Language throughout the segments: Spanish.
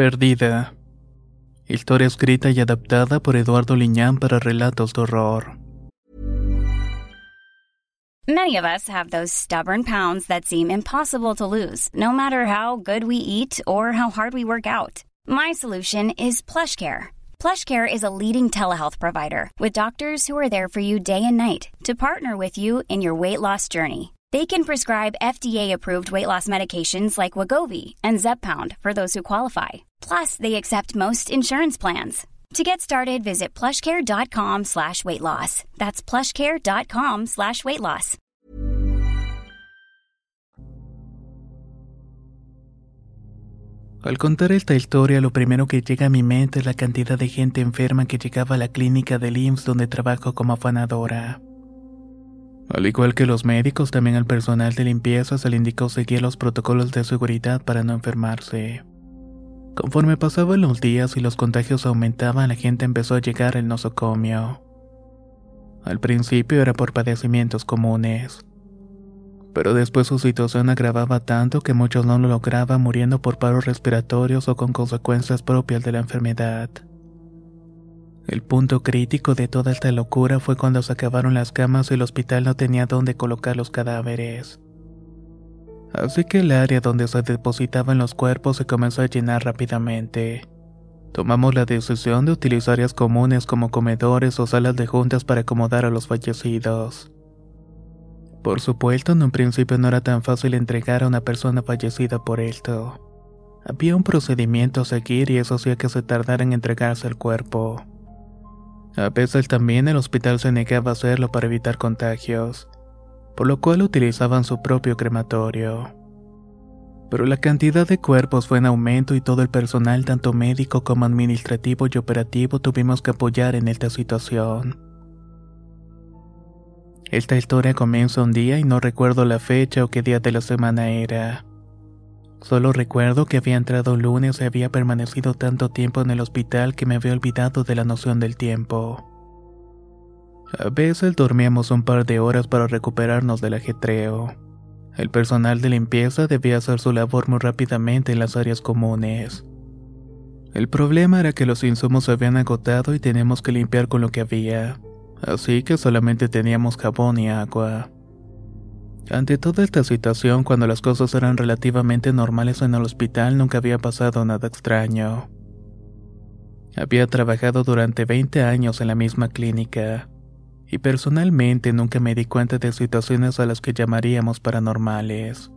Perdida. Historia escrita y adaptada por Eduardo Liñán para relatos de horror. Many of us have those stubborn pounds that seem impossible to lose, no matter how good we eat or how hard we work out. My solution is PlushCare. PlushCare is a leading telehealth provider with doctors who are there for you day and night to partner with you in your weight loss journey. They can prescribe FDA-approved weight loss medications like Wagovi and Zepbound for those who qualify. Plus, they accept most insurance plans. To get started, visit plushcare.com slash weight loss. That's plushcare.com slash weight loss. Al contar esta historia, lo primero que llega a mi mente es la cantidad de gente enferma que llegaba a la clínica del IMSS donde trabajo como afanadora. Al igual que los médicos, también al personal de limpieza se le indicó seguir los protocolos de seguridad para no enfermarse. Conforme pasaban los días y los contagios aumentaban, la gente empezó a llegar al nosocomio. Al principio era por padecimientos comunes, pero después su situación agravaba tanto que muchos no lo lograban muriendo por paros respiratorios o con consecuencias propias de la enfermedad. El punto crítico de toda esta locura fue cuando se acabaron las camas y el hospital no tenía dónde colocar los cadáveres. Así que el área donde se depositaban los cuerpos se comenzó a llenar rápidamente. Tomamos la decisión de utilizar áreas comunes como comedores o salas de juntas para acomodar a los fallecidos. Por supuesto, en un principio no era tan fácil entregar a una persona fallecida por esto. Había un procedimiento a seguir y eso hacía que se tardara en entregarse el cuerpo. A veces también el hospital se negaba a hacerlo para evitar contagios por lo cual utilizaban su propio crematorio. Pero la cantidad de cuerpos fue en aumento y todo el personal, tanto médico como administrativo y operativo, tuvimos que apoyar en esta situación. Esta historia comienza un día y no recuerdo la fecha o qué día de la semana era. Solo recuerdo que había entrado lunes y había permanecido tanto tiempo en el hospital que me había olvidado de la noción del tiempo. A veces dormíamos un par de horas para recuperarnos del ajetreo. El personal de limpieza debía hacer su labor muy rápidamente en las áreas comunes. El problema era que los insumos se habían agotado y teníamos que limpiar con lo que había, así que solamente teníamos jabón y agua. Ante toda esta situación, cuando las cosas eran relativamente normales en el hospital, nunca había pasado nada extraño. Había trabajado durante 20 años en la misma clínica y personalmente nunca me di cuenta de situaciones a las que llamaríamos paranormales.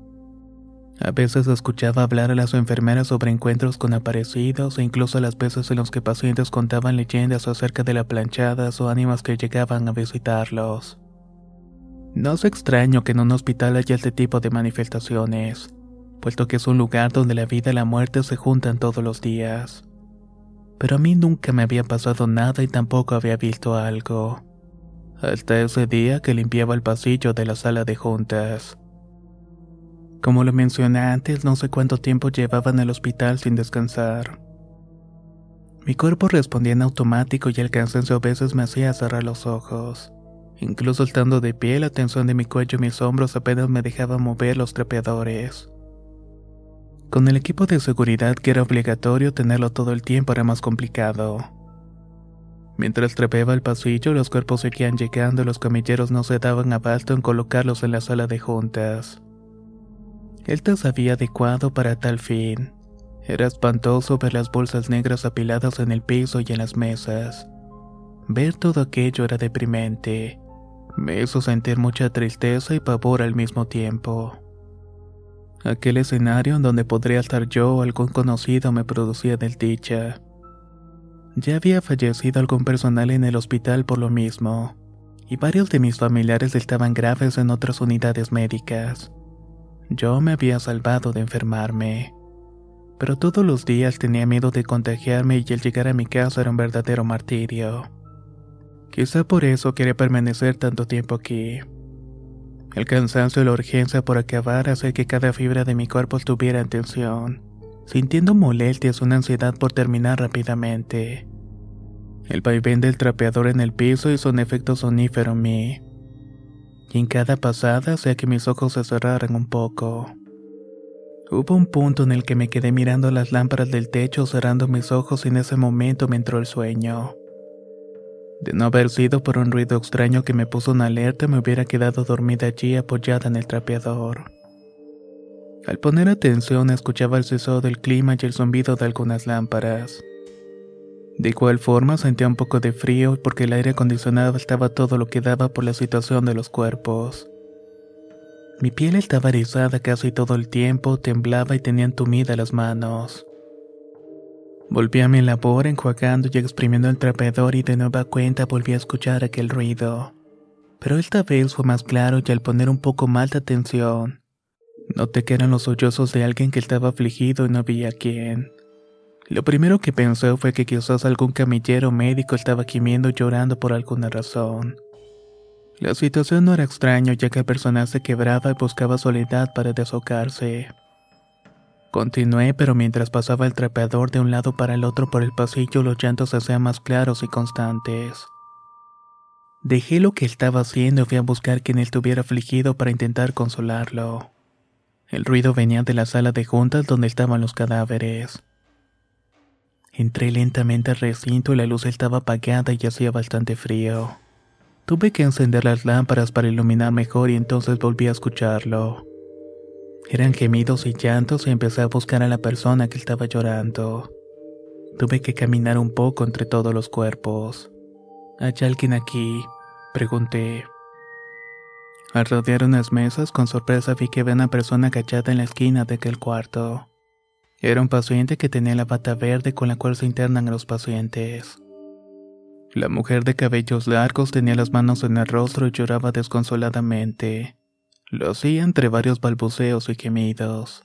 A veces escuchaba hablar a las enfermeras sobre encuentros con aparecidos e incluso las veces en las que pacientes contaban leyendas acerca de la planchadas o ánimas que llegaban a visitarlos. No es extraño que en un hospital haya este tipo de manifestaciones, puesto que es un lugar donde la vida y la muerte se juntan todos los días. Pero a mí nunca me había pasado nada y tampoco había visto algo hasta ese día que limpiaba el pasillo de la sala de juntas. Como lo mencioné antes, no sé cuánto tiempo llevaba en el hospital sin descansar. Mi cuerpo respondía en automático y el cansancio a veces me hacía cerrar los ojos. Incluso estando de pie, la tensión de mi cuello y mis hombros apenas me dejaba mover los trapeadores. Con el equipo de seguridad que era obligatorio tenerlo todo el tiempo era más complicado. Mientras trepeaba el pasillo, los cuerpos seguían llegando y los camilleros no se daban abasto en colocarlos en la sala de juntas. Él se había adecuado para tal fin. Era espantoso ver las bolsas negras apiladas en el piso y en las mesas. Ver todo aquello era deprimente. Me hizo sentir mucha tristeza y pavor al mismo tiempo. Aquel escenario en donde podría estar yo o algún conocido me producía desdicha. Ya había fallecido algún personal en el hospital por lo mismo, y varios de mis familiares estaban graves en otras unidades médicas. Yo me había salvado de enfermarme, pero todos los días tenía miedo de contagiarme y el llegar a mi casa era un verdadero martirio. Quizá por eso quería permanecer tanto tiempo aquí. El cansancio y la urgencia por acabar hace que cada fibra de mi cuerpo estuviera en tensión sintiendo molestias, una ansiedad por terminar rápidamente. El vaivén del trapeador en el piso hizo un efecto sonífero en mí. Y en cada pasada hacía que mis ojos se cerraran un poco. Hubo un punto en el que me quedé mirando las lámparas del techo cerrando mis ojos y en ese momento me entró el sueño. De no haber sido por un ruido extraño que me puso una alerta, me hubiera quedado dormida allí apoyada en el trapeador. Al poner atención escuchaba el cesado del clima y el zumbido de algunas lámparas. De igual forma sentía un poco de frío porque el aire acondicionado estaba todo lo que daba por la situación de los cuerpos. Mi piel estaba erizada casi todo el tiempo, temblaba y tenía entumidas las manos. Volví a mi labor enjuagando y exprimiendo el trapeador y de nueva cuenta volví a escuchar aquel ruido. Pero esta vez fue más claro y al poner un poco más de atención, noté que eran los sollozos de alguien que estaba afligido y no veía quién. Lo primero que pensé fue que quizás algún camillero médico estaba gimiendo y llorando por alguna razón. La situación no era extraña ya que el personal se quebraba y buscaba soledad para desahogarse. Continué, pero mientras pasaba el trapeador de un lado para el otro por el pasillo, los llantos se hacían más claros y constantes. Dejé lo que estaba haciendo y fui a buscar quien estuviera afligido para intentar consolarlo. El ruido venía de la sala de juntas donde estaban los cadáveres. Entré lentamente al recinto y la luz estaba apagada y hacía bastante frío. Tuve que encender las lámparas para iluminar mejor y entonces volví a escucharlo. Eran gemidos y llantos y empecé a buscar a la persona que estaba llorando. Tuve que caminar un poco entre todos los cuerpos. ¿Hay alguien aquí? Pregunté. Al rodear unas mesas, con sorpresa vi que había una persona agachada en la esquina de aquel cuarto. Era un paciente que tenía la bata verde con la cual se internan a los pacientes. La mujer de cabellos largos tenía las manos en el rostro y lloraba desconsoladamente. Lo hacía entre varios balbuceos y gemidos.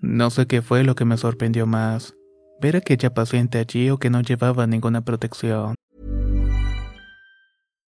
No sé qué fue lo que me sorprendió más, ver a aquella paciente allí o que no llevaba ninguna protección.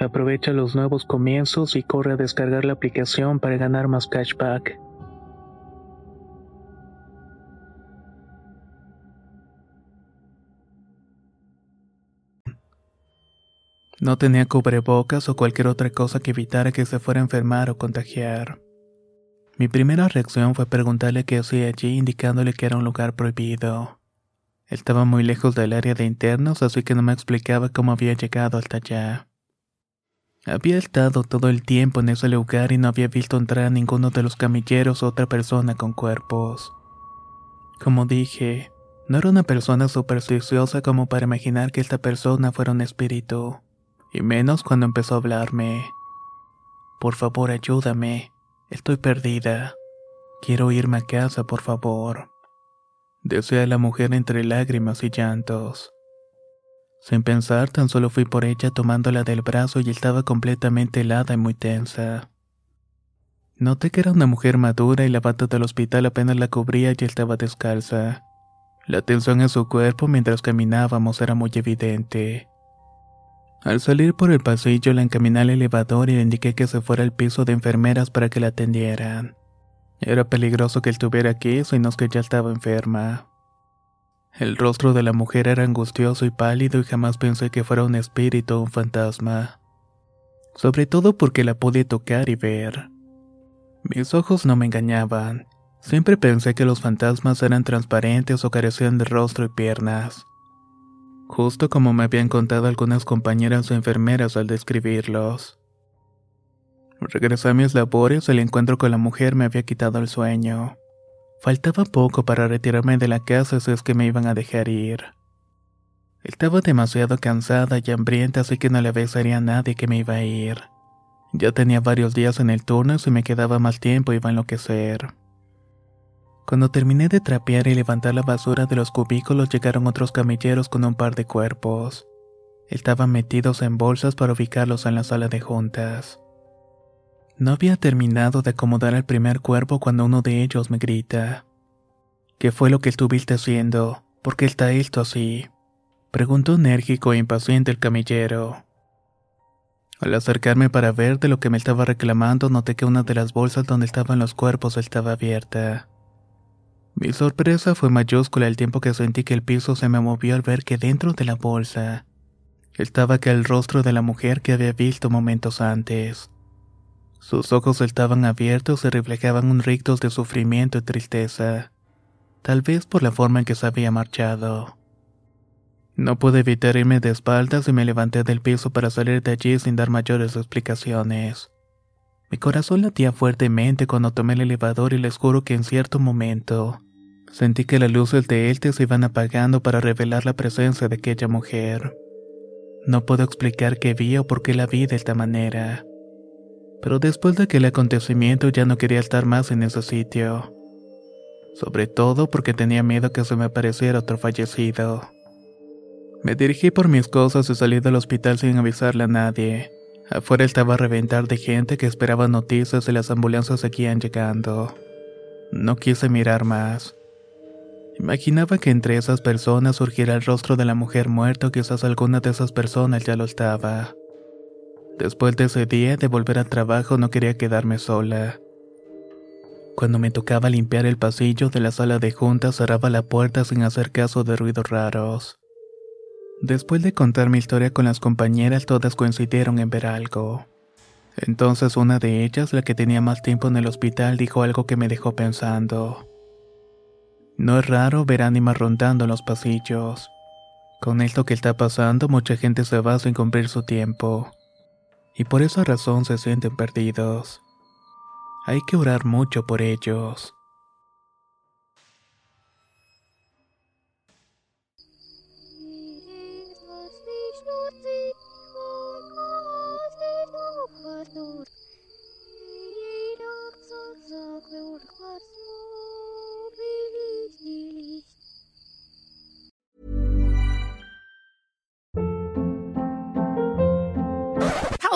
Aprovecha los nuevos comienzos y corre a descargar la aplicación para ganar más cashback. No tenía cubrebocas o cualquier otra cosa que evitara que se fuera a enfermar o contagiar. Mi primera reacción fue preguntarle qué hacía allí indicándole que era un lugar prohibido. Estaba muy lejos del área de internos, así que no me explicaba cómo había llegado hasta allá. Había estado todo el tiempo en ese lugar y no había visto entrar a ninguno de los camilleros o otra persona con cuerpos. Como dije, no era una persona supersticiosa como para imaginar que esta persona fuera un espíritu, y menos cuando empezó a hablarme. Por favor, ayúdame. Estoy perdida. Quiero irme a casa, por favor. Decía la mujer entre lágrimas y llantos. Sin pensar, tan solo fui por ella tomándola del brazo y estaba completamente helada y muy tensa. Noté que era una mujer madura y la bata del hospital apenas la cubría y estaba descalza. La tensión en su cuerpo mientras caminábamos era muy evidente. Al salir por el pasillo la encaminé al elevador y le indiqué que se fuera al piso de enfermeras para que la atendieran. Era peligroso que estuviera aquí, sino que ya estaba enferma. El rostro de la mujer era angustioso y pálido y jamás pensé que fuera un espíritu o un fantasma. Sobre todo porque la pude tocar y ver. Mis ojos no me engañaban. Siempre pensé que los fantasmas eran transparentes o carecían de rostro y piernas. Justo como me habían contado algunas compañeras o enfermeras al describirlos. Regresé a mis labores, el encuentro con la mujer me había quitado el sueño. Faltaba poco para retirarme de la casa si es que me iban a dejar ir. Estaba demasiado cansada y hambrienta, así que no le avisaría a nadie que me iba a ir. Ya tenía varios días en el turno y si me quedaba más tiempo iba a enloquecer. Cuando terminé de trapear y levantar la basura de los cubículos llegaron otros camilleros con un par de cuerpos. Estaban metidos en bolsas para ubicarlos en la sala de juntas. No había terminado de acomodar el primer cuerpo cuando uno de ellos me grita. ¿Qué fue lo que estuviste haciendo? ¿Por qué está esto así? Preguntó enérgico e impaciente el camillero. Al acercarme para ver de lo que me estaba reclamando, noté que una de las bolsas donde estaban los cuerpos estaba abierta. Mi sorpresa fue mayúscula al tiempo que sentí que el piso se me movió al ver que dentro de la bolsa estaba aquel rostro de la mujer que había visto momentos antes. Sus ojos estaban abiertos y reflejaban un rictus de sufrimiento y tristeza, tal vez por la forma en que se había marchado. No pude evitar irme de espaldas y me levanté del piso para salir de allí sin dar mayores explicaciones. Mi corazón latía fuertemente cuando tomé el elevador y les juro que en cierto momento sentí que las luces de él se iban apagando para revelar la presencia de aquella mujer. No puedo explicar qué vi o por qué la vi de esta manera pero después de aquel acontecimiento ya no quería estar más en ese sitio. Sobre todo porque tenía miedo que se me apareciera otro fallecido. Me dirigí por mis cosas y salí del hospital sin avisarle a nadie. Afuera estaba a reventar de gente que esperaba noticias y las ambulancias seguían llegando. No quise mirar más. Imaginaba que entre esas personas surgiera el rostro de la mujer muerta o quizás alguna de esas personas ya lo estaba. Después de ese día de volver al trabajo no quería quedarme sola. Cuando me tocaba limpiar el pasillo de la sala de juntas cerraba la puerta sin hacer caso de ruidos raros. Después de contar mi historia con las compañeras todas coincidieron en ver algo. Entonces una de ellas, la que tenía más tiempo en el hospital, dijo algo que me dejó pensando. No es raro ver ánimas rondando en los pasillos. Con esto que está pasando, mucha gente se va sin cumplir su tiempo y por esa razón se sienten perdidos. Hay que orar mucho por ellos.